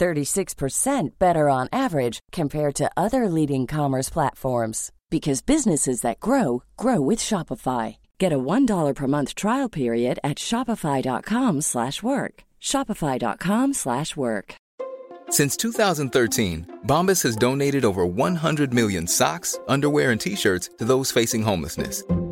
36% better on average compared to other leading commerce platforms because businesses that grow grow with Shopify. Get a $1 per month trial period at shopify.com/work. shopify.com/work. Since 2013, Bombas has donated over 100 million socks, underwear, and t-shirts to those facing homelessness.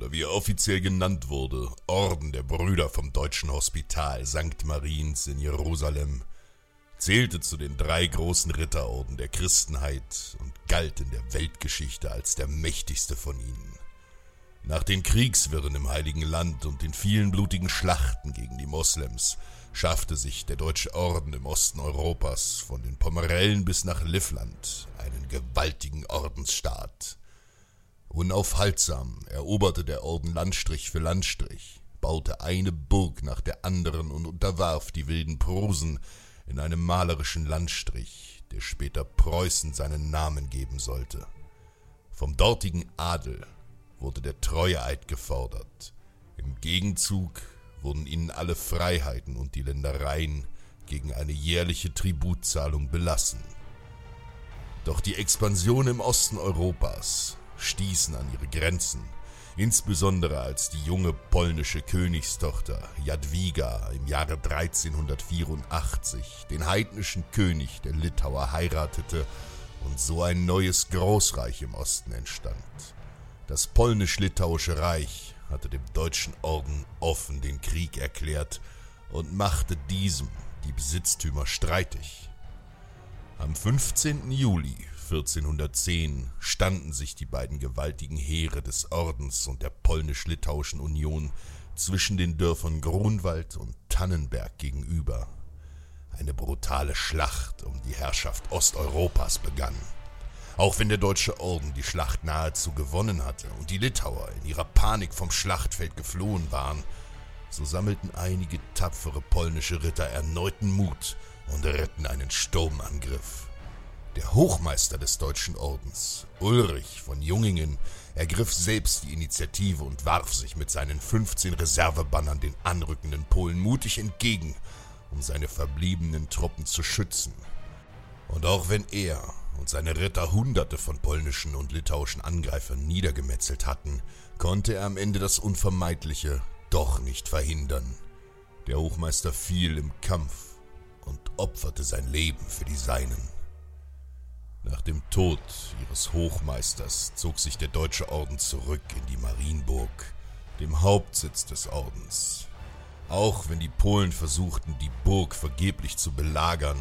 oder wie er offiziell genannt wurde, Orden der Brüder vom Deutschen Hospital St. Mariens in Jerusalem, zählte zu den drei großen Ritterorden der Christenheit und galt in der Weltgeschichte als der mächtigste von ihnen. Nach den Kriegswirren im Heiligen Land und den vielen blutigen Schlachten gegen die Moslems schaffte sich der Deutsche Orden im Osten Europas von den Pomerellen bis nach Livland einen gewaltigen Ordensstaat. Unaufhaltsam eroberte der Orden Landstrich für Landstrich, baute eine Burg nach der anderen und unterwarf die wilden Prusen in einem malerischen Landstrich, der später Preußen seinen Namen geben sollte. Vom dortigen Adel wurde der Treueeid gefordert. Im Gegenzug wurden ihnen alle Freiheiten und die Ländereien gegen eine jährliche Tributzahlung belassen. Doch die Expansion im Osten Europas stießen an ihre Grenzen, insbesondere als die junge polnische Königstochter Jadwiga im Jahre 1384 den heidnischen König der Litauer heiratete und so ein neues Großreich im Osten entstand. Das polnisch-litauische Reich hatte dem deutschen Orden offen den Krieg erklärt und machte diesem die Besitztümer streitig. Am 15. Juli 1410 standen sich die beiden gewaltigen Heere des Ordens und der polnisch-litauischen Union zwischen den Dörfern Grunwald und Tannenberg gegenüber. Eine brutale Schlacht um die Herrschaft Osteuropas begann. Auch wenn der deutsche Orden die Schlacht nahezu gewonnen hatte und die Litauer in ihrer Panik vom Schlachtfeld geflohen waren, so sammelten einige tapfere polnische Ritter erneuten Mut und ritten einen Sturmangriff. Der Hochmeister des Deutschen Ordens, Ulrich von Jungingen, ergriff selbst die Initiative und warf sich mit seinen 15 Reservebannern den anrückenden Polen mutig entgegen, um seine verbliebenen Truppen zu schützen. Und auch wenn er und seine Ritter Hunderte von polnischen und litauischen Angreifern niedergemetzelt hatten, konnte er am Ende das Unvermeidliche doch nicht verhindern. Der Hochmeister fiel im Kampf und opferte sein Leben für die Seinen. Nach dem Tod ihres Hochmeisters zog sich der Deutsche Orden zurück in die Marienburg, dem Hauptsitz des Ordens. Auch wenn die Polen versuchten, die Burg vergeblich zu belagern,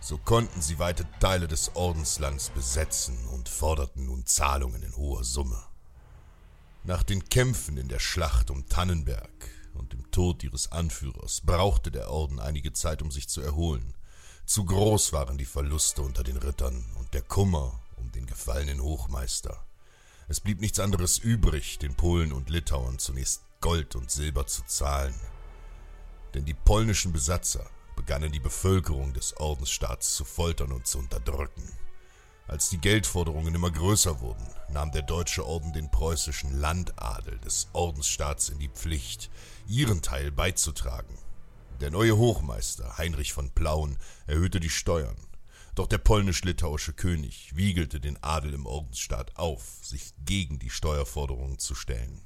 so konnten sie weite Teile des Ordenslands besetzen und forderten nun Zahlungen in hoher Summe. Nach den Kämpfen in der Schlacht um Tannenberg und dem Tod ihres Anführers brauchte der Orden einige Zeit, um sich zu erholen. Zu groß waren die Verluste unter den Rittern und der Kummer um den gefallenen Hochmeister. Es blieb nichts anderes übrig, den Polen und Litauern zunächst Gold und Silber zu zahlen. Denn die polnischen Besatzer begannen die Bevölkerung des Ordensstaats zu foltern und zu unterdrücken. Als die Geldforderungen immer größer wurden, nahm der Deutsche Orden den preußischen Landadel des Ordensstaats in die Pflicht, ihren Teil beizutragen. Der neue Hochmeister Heinrich von Plauen erhöhte die Steuern, doch der polnisch-litauische König wiegelte den Adel im Ordensstaat auf, sich gegen die Steuerforderungen zu stellen.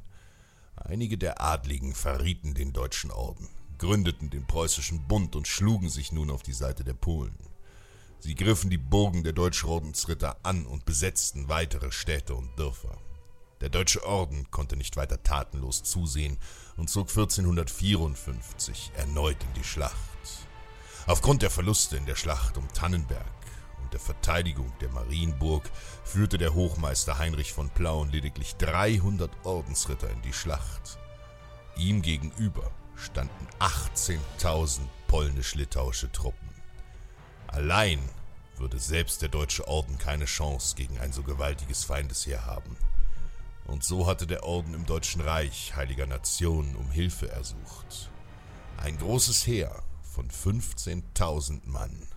Einige der Adligen verrieten den deutschen Orden, gründeten den preußischen Bund und schlugen sich nun auf die Seite der Polen. Sie griffen die Burgen der Deutschordensritter an und besetzten weitere Städte und Dörfer. Der Deutsche Orden konnte nicht weiter tatenlos zusehen und zog 1454 erneut in die Schlacht. Aufgrund der Verluste in der Schlacht um Tannenberg und der Verteidigung der Marienburg führte der Hochmeister Heinrich von Plauen lediglich 300 Ordensritter in die Schlacht. Ihm gegenüber standen 18.000 polnisch-litauische Truppen. Allein würde selbst der Deutsche Orden keine Chance gegen ein so gewaltiges Feindesheer haben. Und so hatte der Orden im Deutschen Reich heiliger Nationen um Hilfe ersucht. Ein großes Heer von 15.000 Mann.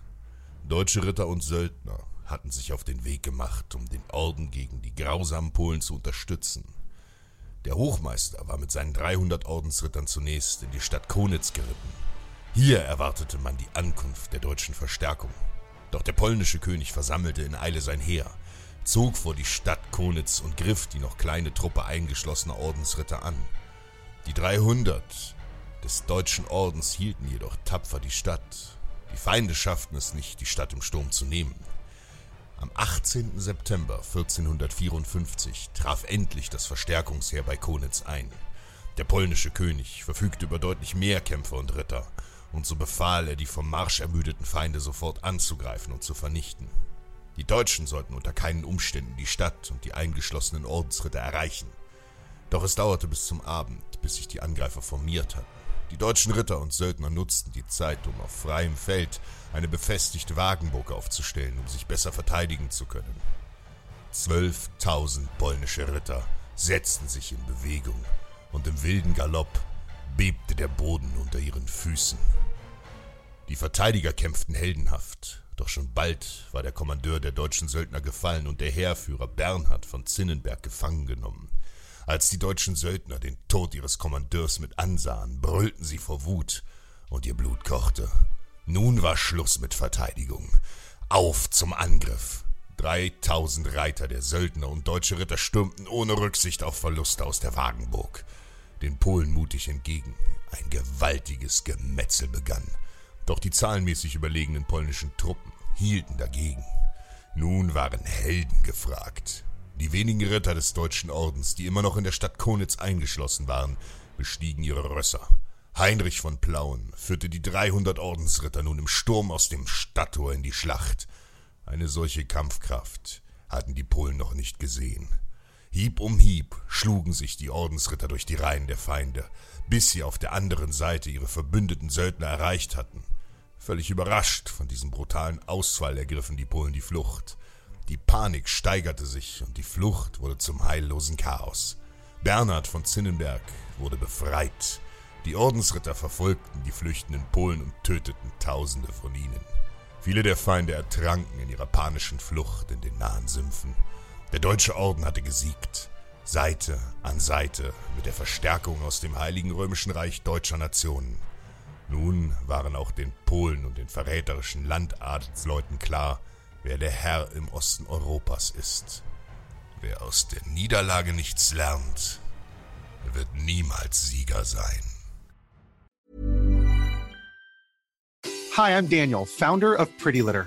Deutsche Ritter und Söldner hatten sich auf den Weg gemacht, um den Orden gegen die grausamen Polen zu unterstützen. Der Hochmeister war mit seinen 300 Ordensrittern zunächst in die Stadt Konitz geritten. Hier erwartete man die Ankunft der deutschen Verstärkung. Doch der polnische König versammelte in Eile sein Heer, zog vor die Stadt Konitz und griff die noch kleine Truppe eingeschlossener Ordensritter an. Die 300 des deutschen Ordens hielten jedoch tapfer die Stadt. Die Feinde schafften es nicht, die Stadt im Sturm zu nehmen. Am 18. September 1454 traf endlich das Verstärkungsheer bei Konitz ein. Der polnische König verfügte über deutlich mehr Kämpfer und Ritter, und so befahl er, die vom Marsch ermüdeten Feinde sofort anzugreifen und zu vernichten. Die Deutschen sollten unter keinen Umständen die Stadt und die eingeschlossenen Ordensritter erreichen. Doch es dauerte bis zum Abend, bis sich die Angreifer formiert hatten. Die deutschen Ritter und Söldner nutzten die Zeit, um auf freiem Feld eine befestigte Wagenburg aufzustellen, um sich besser verteidigen zu können. Zwölftausend polnische Ritter setzten sich in Bewegung, und im wilden Galopp bebte der Boden unter ihren Füßen. Die Verteidiger kämpften heldenhaft, doch schon bald war der Kommandeur der deutschen Söldner gefallen und der Heerführer Bernhard von Zinnenberg gefangen genommen. Als die deutschen Söldner den Tod ihres Kommandeurs mit ansahen, brüllten sie vor Wut, und ihr Blut kochte. Nun war Schluss mit Verteidigung. Auf zum Angriff. Dreitausend Reiter der Söldner und deutsche Ritter stürmten ohne Rücksicht auf Verluste aus der Wagenburg. Den Polen mutig entgegen. Ein gewaltiges Gemetzel begann. Doch die zahlenmäßig überlegenen polnischen Truppen hielten dagegen. Nun waren Helden gefragt. Die wenigen Ritter des Deutschen Ordens, die immer noch in der Stadt Konitz eingeschlossen waren, bestiegen ihre Rösser. Heinrich von Plauen führte die 300 Ordensritter nun im Sturm aus dem Stadttor in die Schlacht. Eine solche Kampfkraft hatten die Polen noch nicht gesehen. Hieb um Hieb schlugen sich die Ordensritter durch die Reihen der Feinde, bis sie auf der anderen Seite ihre verbündeten Söldner erreicht hatten. Völlig überrascht von diesem brutalen Ausfall ergriffen die Polen die Flucht. Die Panik steigerte sich und die Flucht wurde zum heillosen Chaos. Bernhard von Zinnenberg wurde befreit. Die Ordensritter verfolgten die flüchtenden Polen und töteten Tausende von ihnen. Viele der Feinde ertranken in ihrer panischen Flucht in den nahen Sümpfen. Der deutsche Orden hatte gesiegt. Seite an Seite mit der Verstärkung aus dem Heiligen Römischen Reich deutscher Nationen. Nun waren auch den Polen und den verräterischen Landadelsleuten klar, wer der Herr im Osten Europas ist. Wer aus der Niederlage nichts lernt, wird niemals Sieger sein. Hi, I'm Daniel, Founder of Pretty Litter.